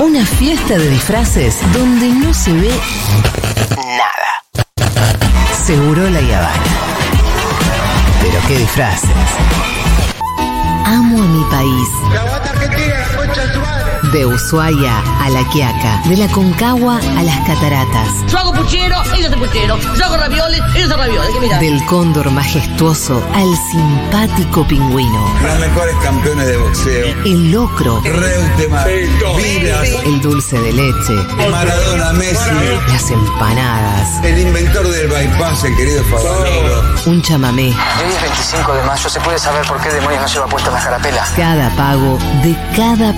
Una fiesta de disfraces donde no se ve nada. Seguro la Habana. Pero qué disfraces. Amo a mi país. De Ushuaia a La Quiaca, de la Concagua a las Cataratas, Yo hago puchero, ellos hacen puchero. Yo hago ravioles, ellos hacen ravioles. Mira. del cóndor majestuoso al simpático pingüino, Los mejores campeones de boxeo. el locro, Reutemann, Vilas, el dulce de leche, Maradona, Messi, las empanadas, el inventor del bypass, el querido Favaloro. un chamamé, Hoy es 25 de mayo, ¿se puede saber por qué demonios no lleva puesta la jarapela? cada pago de cada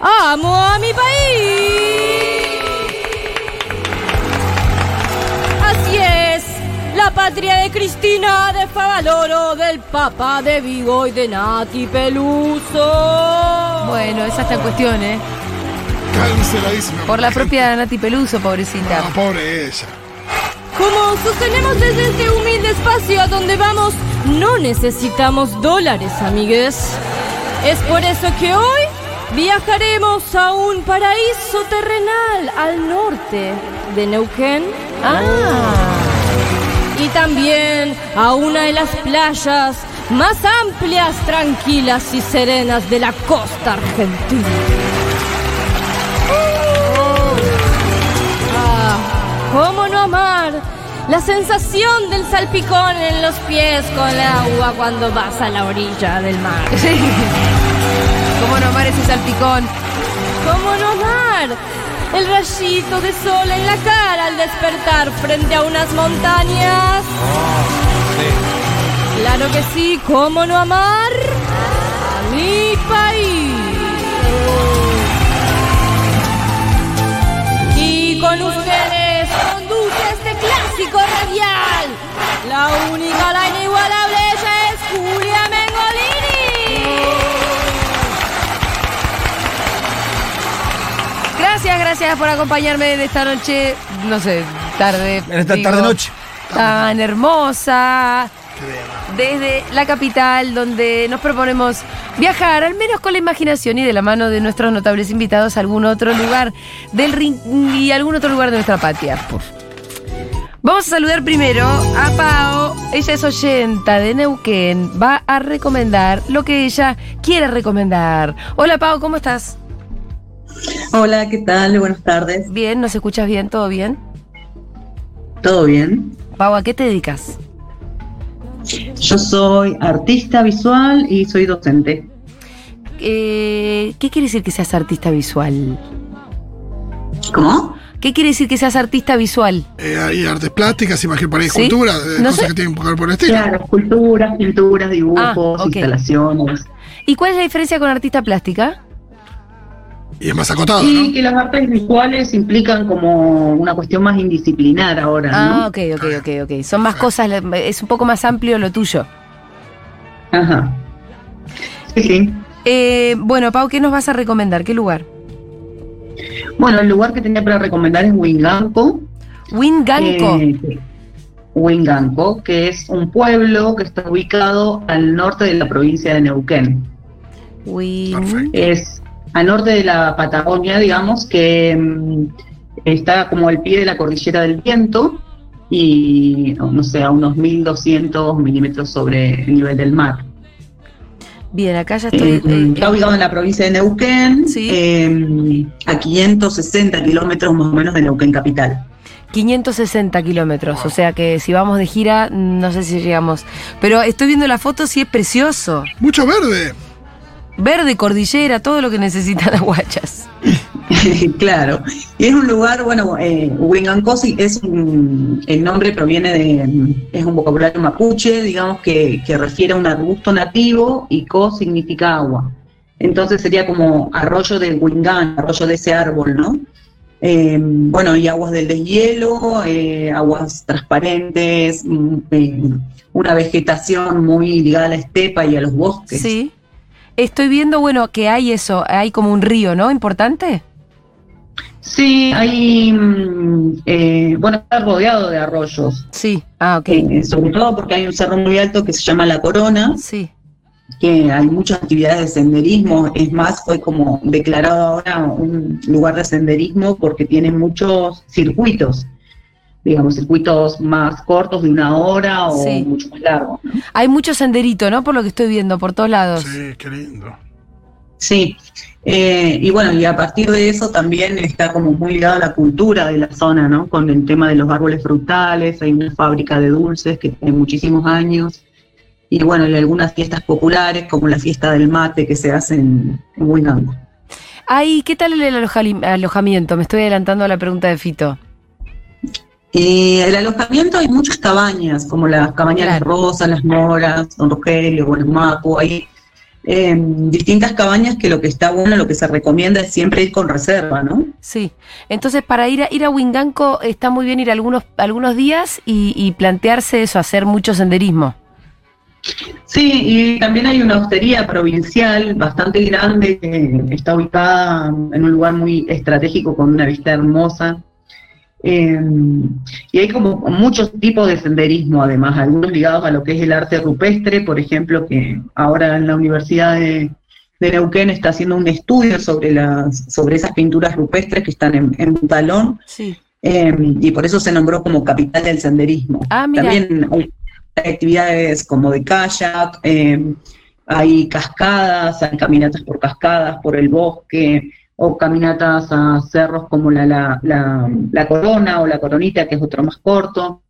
Amo a mi país. Así es, la patria de Cristina, de Favaloro, del Papa, de Vigo y de Nati Peluso. Bueno, esa está en cuestión, ¿eh? Canceladísima. Por la propia Nati Peluso, pobrecita. Ah, pobre ella. Como sostenemos desde este humilde espacio a donde vamos, no necesitamos dólares, amigues. Es por eso que hoy viajaremos a un paraíso terrenal al norte de Neuquén. Ah, Y también a una de las playas más amplias, tranquilas y serenas de la costa argentina. Ah, ¿Cómo no amar la sensación del salpicón en los pies con el agua cuando vas a la orilla del mar? ¿Cómo no amar ese salpicón? ¿Cómo no amar el rayito de sol en la cara al despertar frente a unas montañas? Claro que sí, ¿cómo no amar a mi país? Y con ustedes conduce este clásico radial. La única, la inigualable, Gracias, por acompañarme en esta noche, no sé, tarde. En esta digo, tarde-noche. Tan hermosa. Desde la capital, donde nos proponemos viajar, al menos con la imaginación y de la mano de nuestros notables invitados, a algún otro lugar del rin- y algún otro lugar de nuestra patria. Vamos a saludar primero a Pao. Ella es oyenta de Neuquén. Va a recomendar lo que ella quiera recomendar. Hola Pao, ¿cómo estás? Hola, ¿qué tal? Buenas tardes. Bien, ¿nos escuchas bien? ¿Todo bien? ¿Todo bien? Pau, ¿a qué te dedicas? Yo soy artista visual y soy docente. Eh, ¿Qué quiere decir que seas artista visual? ¿Cómo? ¿Qué quiere decir que seas artista visual? Eh, hay artes plásticas, imagen para Sí. escultura, eh, No cosas sé. que tienen que ver por el estilo. Claro, esculturas, pinturas, dibujos, Ah, instalaciones. ¿Y cuál es la diferencia con artista plástica? Y es más acotado, ¿no? que las artes visuales implican como una cuestión más indisciplinar ahora, Ah, ¿no? ok, ok, ok, ok. Son más cosas, es un poco más amplio lo tuyo. Ajá. Sí, sí. Eh, bueno, Pau, ¿qué nos vas a recomendar? ¿Qué lugar? Bueno, el lugar que tenía para recomendar es Winganco. Winganco. Eh, Winganco, que es un pueblo que está ubicado al norte de la provincia de Neuquén. Win- es al norte de la Patagonia, digamos, que mm, está como al pie de la cordillera del viento y, no, no sé, a unos 1200 milímetros sobre el nivel del mar. Bien, acá ya estoy. Eh, eh, está ubicado en la provincia de Neuquén, Sí. eh, a 560 kilómetros más o menos de Neuquén capital. 560 kilómetros, o sea que si vamos de gira, no sé si llegamos. Pero estoy viendo la foto, sí es precioso. Mucho verde. Verde, cordillera, todo lo que necesitan las guachas. claro. Y es un lugar, bueno, eh, Huingancosi es un, el nombre proviene de, es un vocabulario mapuche, digamos que, que refiere a un arbusto nativo y co significa agua. Entonces sería como arroyo del Wingán, arroyo de ese árbol, ¿no? Eh, bueno, y aguas del deshielo, eh, aguas transparentes, mm, eh, una vegetación muy ligada a la estepa y a los bosques. Sí. Estoy viendo, bueno, que hay eso, hay como un río, ¿no? Importante. Sí, hay, mm, eh, bueno, está rodeado de arroyos, Sí. Ah, ok. eh, sobre todo porque hay un cerro muy alto que se llama La Corona, Sí. que hay muchas actividades de senderismo, es más, fue como declarado ahora un lugar de senderismo porque tiene muchos circuitos, digamos, circuitos más cortos de una hora o Sí. mucho más largos. ¿no? Hay mucho senderito, ¿no? Por lo que estoy viendo, por todos lados. Sí, qué lindo. Sí, eh, y bueno, y a partir de eso también está como muy ligado a la cultura de la zona, ¿no? Con el tema de los árboles frutales, hay una fábrica de dulces que tiene muchísimos años, y bueno, y algunas fiestas populares como la fiesta del mate que se hace en, en Huinango. Ay, ¿qué tal el alojamiento? Me estoy adelantando a la pregunta de Fito. Y el alojamiento hay muchas cabañas, como las cabañas. Las Rosas, Las Moras, Don Rogelio, Mapu, hay eh, distintas cabañas que lo que está bueno, lo que se recomienda es siempre ir con reserva, ¿no? Sí. Entonces, para ir a, ir a Winganco está muy bien ir algunos, algunos días y, y plantearse eso, hacer mucho senderismo. Sí, y también hay una hostería provincial bastante grande que está ubicada en un lugar muy estratégico con una vista hermosa. Eh, y hay como muchos tipos de senderismo, además, algunos ligados a lo que es el arte rupestre, por ejemplo, que ahora en la Universidad de, de Neuquén está haciendo un estudio sobre las sobre esas pinturas rupestres que están en, en Talón, Sí. eh, y por eso se nombró como capital del senderismo. Ah. También hay actividades como de kayak, eh, hay cascadas, hay caminatas por cascadas, por el bosque, o caminatas a cerros como la, la, la, la Corona o la Coronita, que es otro más corto,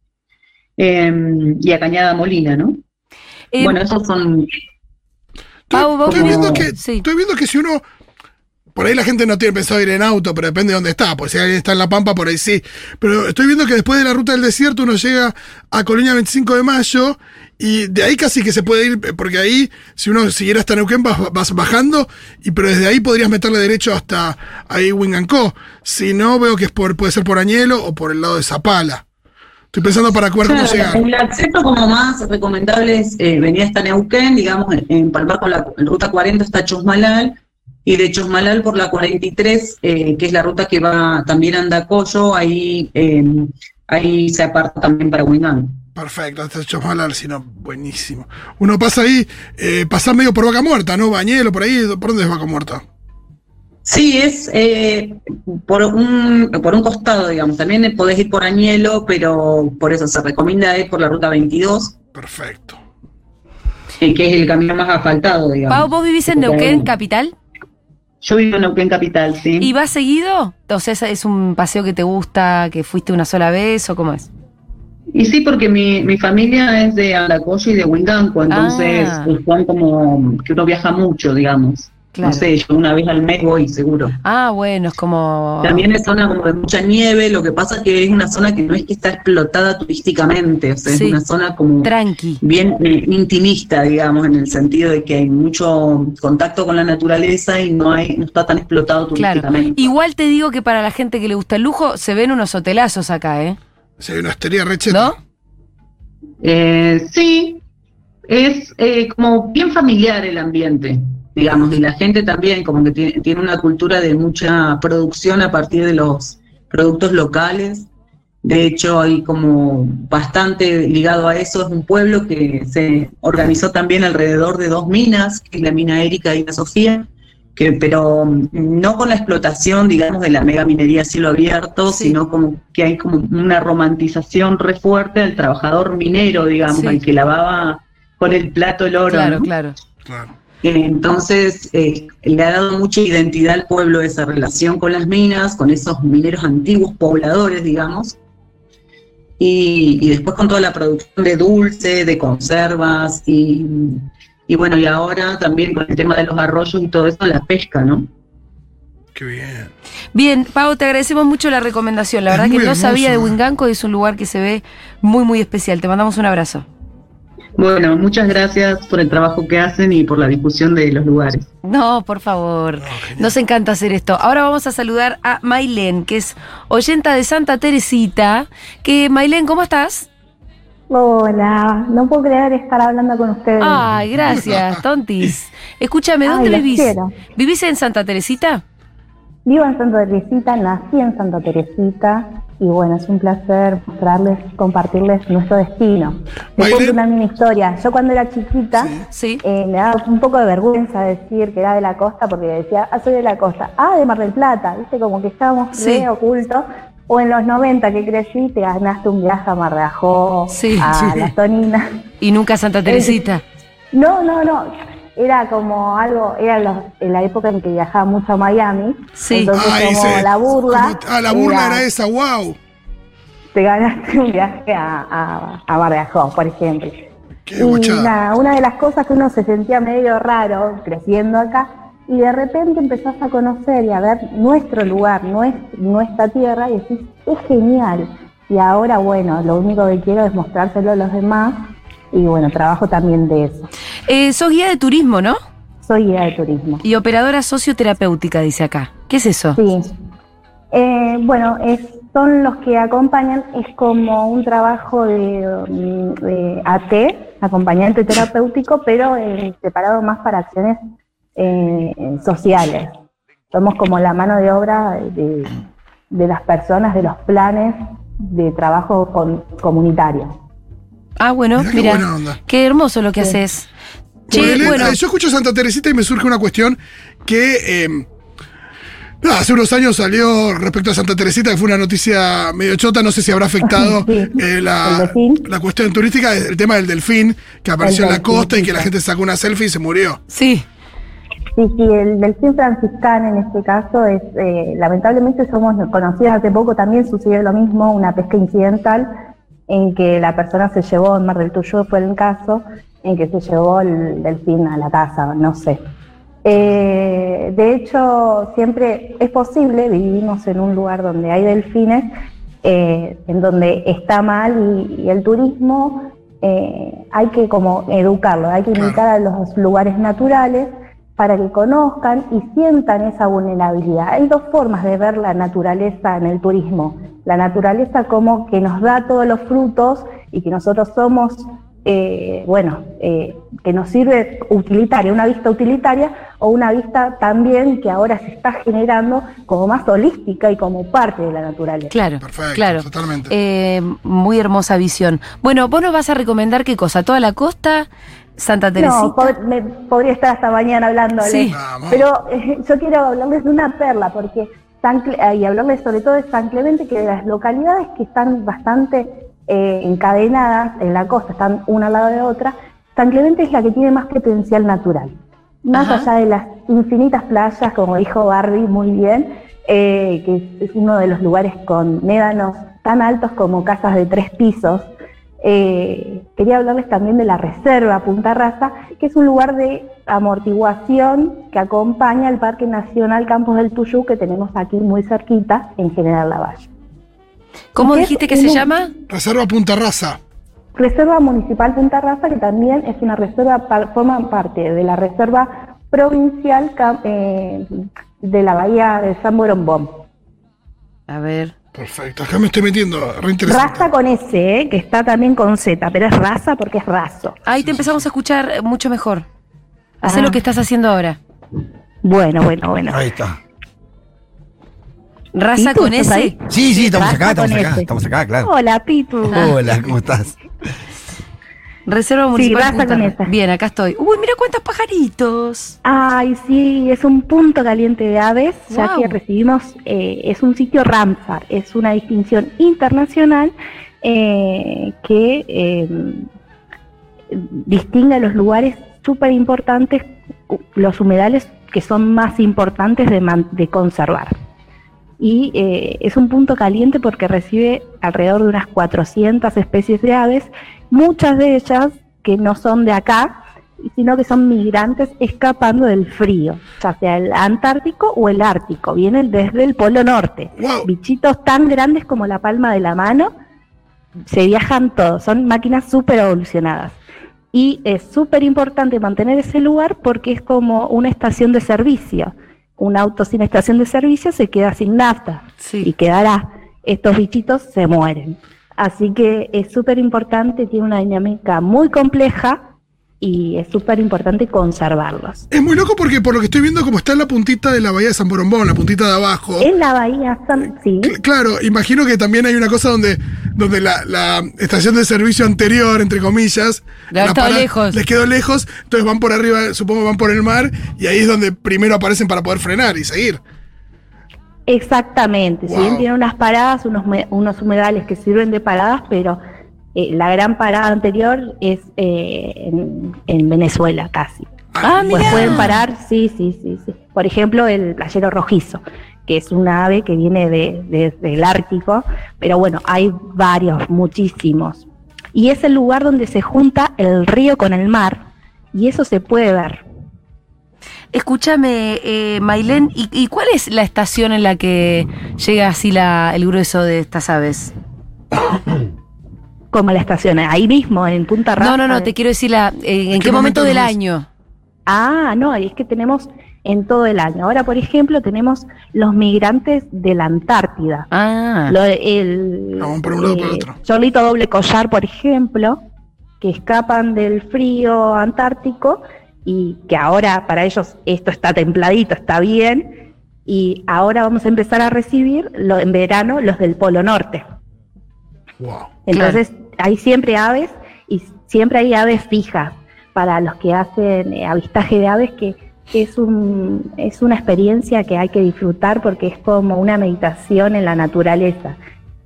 eh, y a Cañada Molina, ¿no? Eh, bueno, esos son... Pau, vos Estoy viendo, que, Sí. estoy viendo que si uno. Por ahí la gente no tiene pensado ir en auto, pero depende de dónde está. Pues si alguien está en La Pampa, por ahí sí. Pero estoy viendo que después de la ruta del desierto uno llega a Colonia 25 de Mayo y de ahí casi que se puede ir, porque ahí, si uno siguiera hasta Neuquén, vas, vas bajando, y pero desde ahí podrías meterle derecho hasta ahí Wingancó. Si no, veo que es por, puede ser por Añelo o por el lado de Zapala. Estoy pensando para cómo Claro, llegar. el acceso como más recomendable es eh, venir hasta Neuquén, digamos, en, en Palmar con la ruta 40 está Chosmalal, y de Chosmalal por la 43, eh, que es la ruta que va también a Andacollo, ahí, eh, ahí se aparta también para Huingán. Perfecto, hasta Chosmalar, si no, buenísimo. Uno pasa ahí, eh, pasa medio por Vaca Muerta, ¿no? Bañelo, por ahí, ¿por dónde es Vaca Muerta? Sí, es eh, por, un, por un costado, digamos. También podés ir por Añelo, pero por eso se recomienda ir por la ruta 22, Perfecto. eh, que es el camino más asfaltado, digamos. Pau, ¿vos vivís en Neuquén, capital? Yo vivo en Neuquén Capital, sí. ¿Y vas seguido? O sea, ¿es- ¿es un paseo que te gusta, que fuiste una sola vez o cómo es? Y sí, porque mi, mi familia es de Andacollo y de Huinganco, entonces Ah. pues, son como que uno viaja mucho, digamos. Claro. No sé, yo una vez al mes voy seguro. Ah, bueno, es como... También es zona como de mucha nieve, lo que pasa es que es una zona que no es que está explotada turísticamente, o sea, Sí. es una zona como Tranqui. bien eh, intimista, digamos, en el sentido de que hay mucho contacto con la naturaleza y no hay no está tan explotado Claro. turísticamente. Igual te digo que para la gente que le gusta el lujo, se ven unos hotelazos acá, ¿eh? Si hay una hostería recheta. ¿No? Eh, sí, es eh, como bien familiar el ambiente, digamos, y la gente también como que tiene, tiene una cultura de mucha producción a partir de los productos locales. De hecho, hay como bastante ligado a eso, es un pueblo que se organizó también alrededor de dos minas, que es la mina Erika y la Sofía, que, pero mm, no con la explotación, digamos, de la mega minería a cielo abierto, Sí. sino como que hay como una romantización re fuerte del trabajador minero, digamos, Sí. el que lavaba con el plato el oro. Claro, ¿no? claro. Claro. Entonces, eh, le ha dado mucha identidad al pueblo esa relación con las minas, con esos mineros antiguos, pobladores, digamos. Y, y después con toda la producción de dulce, de conservas, y, y bueno, y ahora también con el tema de los arroyos y todo eso, la pesca, ¿no? Qué bien. Bien, Pau, te agradecemos mucho la recomendación. La Es verdad que no sabía de. Winganco y es un lugar que se ve muy, muy especial. Te mandamos un abrazo. Bueno, muchas gracias por el trabajo que hacen y por la difusión de los lugares. No, por favor. Nos encanta hacer esto. Ahora vamos a saludar a Mailén, que es oyenta de Santa Teresita. Que, Mailén, ¿cómo estás? Hola, no puedo creer estar hablando con ustedes. Ay, gracias, tontis. Escúchame, ¿dónde vivís? quiero. ¿Vivís en Santa Teresita? Vivo en Santa Teresita, nací en Santa Teresita y bueno, es un placer mostrarles, compartirles nuestro destino. Les cuento una mini historia. Yo cuando era chiquita Sí. eh, me daba un poco de vergüenza decir que era de la costa porque decía, ah, soy de la costa. Ah, de Mar del Plata, viste, como que estábamos Sí. re ocultos. O en los 90 que crecí, te ganaste un viaje a Mar de Ajó, Sí. a Sí. Las Toninas. Y nunca Santa Teresita. No, no, no. Era como algo, era los- en la época en que viajaba mucho a Miami. Sí. Entonces, Ay, como se- la burla. como- ah, la burla era esa, wow. Te ganaste un viaje a, a, a Mar de Ajó, por ejemplo. Qué y nada, una de las cosas que uno se sentía medio raro creciendo acá, y de repente empezás a conocer y a ver nuestro lugar, nues- nuestra tierra, y decís, es genial. Y ahora, bueno, lo único que quiero es mostrárselo a los demás, y bueno, trabajo también de eso. Eh, sos guía de turismo, ¿no? Soy guía de turismo. Y operadora socioterapéutica, dice acá. ¿Qué es eso? Sí. Eh, bueno, es, son los que acompañan, es como un trabajo de, mm, de AT, acompañante terapéutico, pero eh, separado más para acciones eh, sociales. Somos como la mano de obra de, de las personas, de los planes de trabajo con- comunitario. Ah, bueno, Mirá qué mira. buena onda. Qué hermoso lo que Sí. haces. Che, bueno. Yo escucho Santa Teresita y me surge una cuestión que eh, nada, hace unos años salió respecto a Santa Teresita, que fue una noticia medio chota, no sé si habrá afectado Sí. eh, la, la cuestión turística, el tema del delfín que apareció en la costa y que sí, la gente sacó una selfie y se murió. Sí. Sí, sí, el delfín franciscano en este caso es, eh, lamentablemente somos conocidos hace poco, también sucedió lo mismo, una pesca incidental en que la persona se llevó, en Mar del Tuyo fue el caso, en que se llevó el delfín a la casa, no sé. Eh, de hecho, siempre es posible, vivimos en un lugar donde hay delfines, eh, en donde está mal y, y el turismo hay que como educarlo, hay que invitar a los lugares naturales para que conozcan y sientan esa vulnerabilidad. Hay dos formas de ver la naturaleza en el turismo. La naturaleza como que nos da todos los frutos y que nosotros somos, eh, bueno, eh, que nos sirve utilitaria, una vista utilitaria o una vista también que ahora se está generando como más holística y como parte de la naturaleza. Claro, Perfecto, claro. totalmente. Eh, muy hermosa visión. Bueno, vos nos vas a recomendar qué cosa, toda la costa, Santa Teresita. No, pod- me- podría estar hasta mañana hablándoles. Sí. Pero eh, yo quiero hablarles de una perla, porque San Cle- y hablarles sobre todo de San Clemente, que de las localidades que están bastante eh, encadenadas en la costa, están una al lado de otra, San Clemente es la que tiene más potencial natural. Más Ajá. allá de las infinitas playas, como dijo Barbie muy bien, eh, que es, es uno de los lugares con médanos tan altos como casas de tres pisos, eh, quería hablarles también de la Reserva Punta Raza, que es un lugar de amortiguación que acompaña al Parque Nacional Campos del Tuyú que tenemos aquí muy cerquita en General Lavalle. ¿Cómo dijiste que se Un- llama? Reserva Punta Raza. Reserva Municipal Punta Raza, que también es una reserva, forma parte de la Reserva Provincial eh, de la Bahía de San Borombón. A ver. Perfecto, acá me estoy metiendo, re interesante. Raza con S, eh, que está también con Z, pero es raza porque es raso. Ahí te empezamos a escuchar mucho mejor. Hacé Ah. lo que estás haciendo ahora. Bueno, bueno, bueno. Ahí está. Raza ¿Pitu, con S. ahí? Sí, sí, estamos Raza acá, estamos acá, S. estamos acá, claro. Hola, Pitu. Hola, ¿cómo estás? Reserva Municipal. Punta con esa. Bien, acá estoy. Uy, mira cuántos pajaritos. Ay, sí, es un punto caliente de aves, ya Guau. que recibimos, eh, es un sitio Ramsar, es una distinción internacional eh, que eh, distingue a los lugares súper importantes, los humedales que son más importantes de, man- de conservar. Y eh, es un punto caliente porque recibe alrededor de unas 400 especies de aves, muchas de ellas que no son de acá, sino que son migrantes escapando del frío, ya sea el Antártico o el Ártico, vienen desde el Polo Norte. Wow. Bichitos tan grandes como la palma de la mano, se viajan todos, son máquinas súper evolucionadas. Y es súper importante mantener ese lugar porque es como una estación de servicio. Un auto sin estación de servicio se queda sin nafta y quedará. Estos bichitos se mueren. Así que es súper importante, tiene una dinámica muy compleja y es súper importante conservarlos. Es muy loco porque por lo que estoy viendo, como está en la puntita de la bahía de San Borombón, la puntita de abajo. En la bahía San, sí. Cl- Claro, imagino que también hay una cosa donde, donde la, la estación de servicio anterior, entre comillas, la para- lejos. les quedó lejos, entonces van por arriba, supongo que van por el mar, y ahí es donde primero aparecen para poder frenar y seguir. Exactamente, si bien tiene unas paradas, unos, unos humedales que sirven de paradas, pero eh, la gran parada anterior es eh, en, en Venezuela casi. Ah, Pues mira. pueden parar, sí, sí, sí, sí. Por ejemplo, el playero rojizo, que es una ave que viene de, de- del Ártico, pero bueno, hay varios, muchísimos. Y es el lugar donde se junta el río con el mar, y eso se puede ver. Escúchame, eh, Mailén, ¿y, y cuál es la estación en la que llega así la, el grueso de estas aves? Como la estación, ahí mismo, en Punta Rasa. No, no, no, te quiero decir la, eh, ¿en, qué, momento, del año? Ah, no, es que tenemos en todo el año. Ahora, por ejemplo, tenemos los migrantes de la Antártida. Ah. Lo- el, Vamos por un lado o por eh, otro. Chorlito doble collar, por ejemplo, que escapan del frío antártico y que ahora para ellos esto está templadito, está bien. Y ahora vamos a empezar a recibir lo- en verano los del Polo Norte. Entonces, hay siempre aves y siempre hay aves fijas para los que hacen eh, avistaje de aves que es un es una experiencia que hay que disfrutar porque es como una meditación en la naturaleza,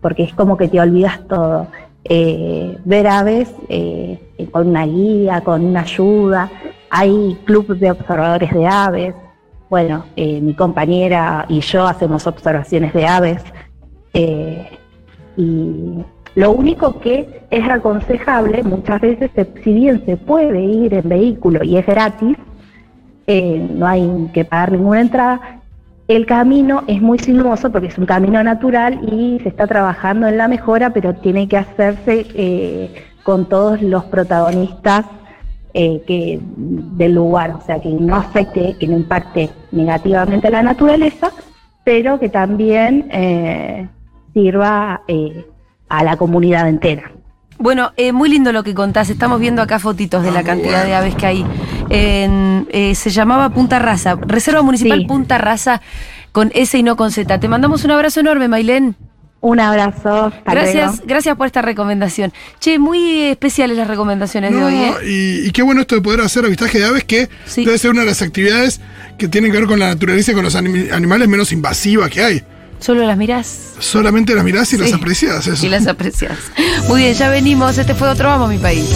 porque es como que te olvidas todo. Eh, ver aves eh, con una guía, con una ayuda, hay clubes de observadores de aves. Bueno, eh, mi compañera y yo hacemos observaciones de aves. eh, y lo único que es aconsejable, muchas veces, si bien se puede ir en vehículo y es gratis, eh, no hay que pagar ninguna entrada, el camino es muy sinuoso porque es un camino natural y se está trabajando en la mejora, pero tiene que hacerse eh, con todos los protagonistas eh, que, del lugar, o sea, que no afecte, que no impacte negativamente a la naturaleza, pero que también eh, sirva eh, a la comunidad entera. Bueno, eh, muy lindo lo que contás. Estamos viendo acá fotitos de Ah, la cantidad de aves que hay. En, eh, se llamaba Punta Raza, Reserva Municipal Punta Raza, con S y no con Z. Te mandamos un abrazo enorme, Mailén. Un abrazo. hasta Gracias, luego. gracias por esta recomendación. Che, muy especiales las recomendaciones de hoy, ¿eh? y, y qué bueno esto de poder hacer avistaje de aves, que debe ser una de las actividades que tienen que ver con la naturaleza y con los anim- animales menos invasivas que hay. Solo las mirás Solamente las mirás y las Sí. aprecias. Eso. y las apreciás. Muy bien, ya venimos. Este fue otro Vamos, mi país.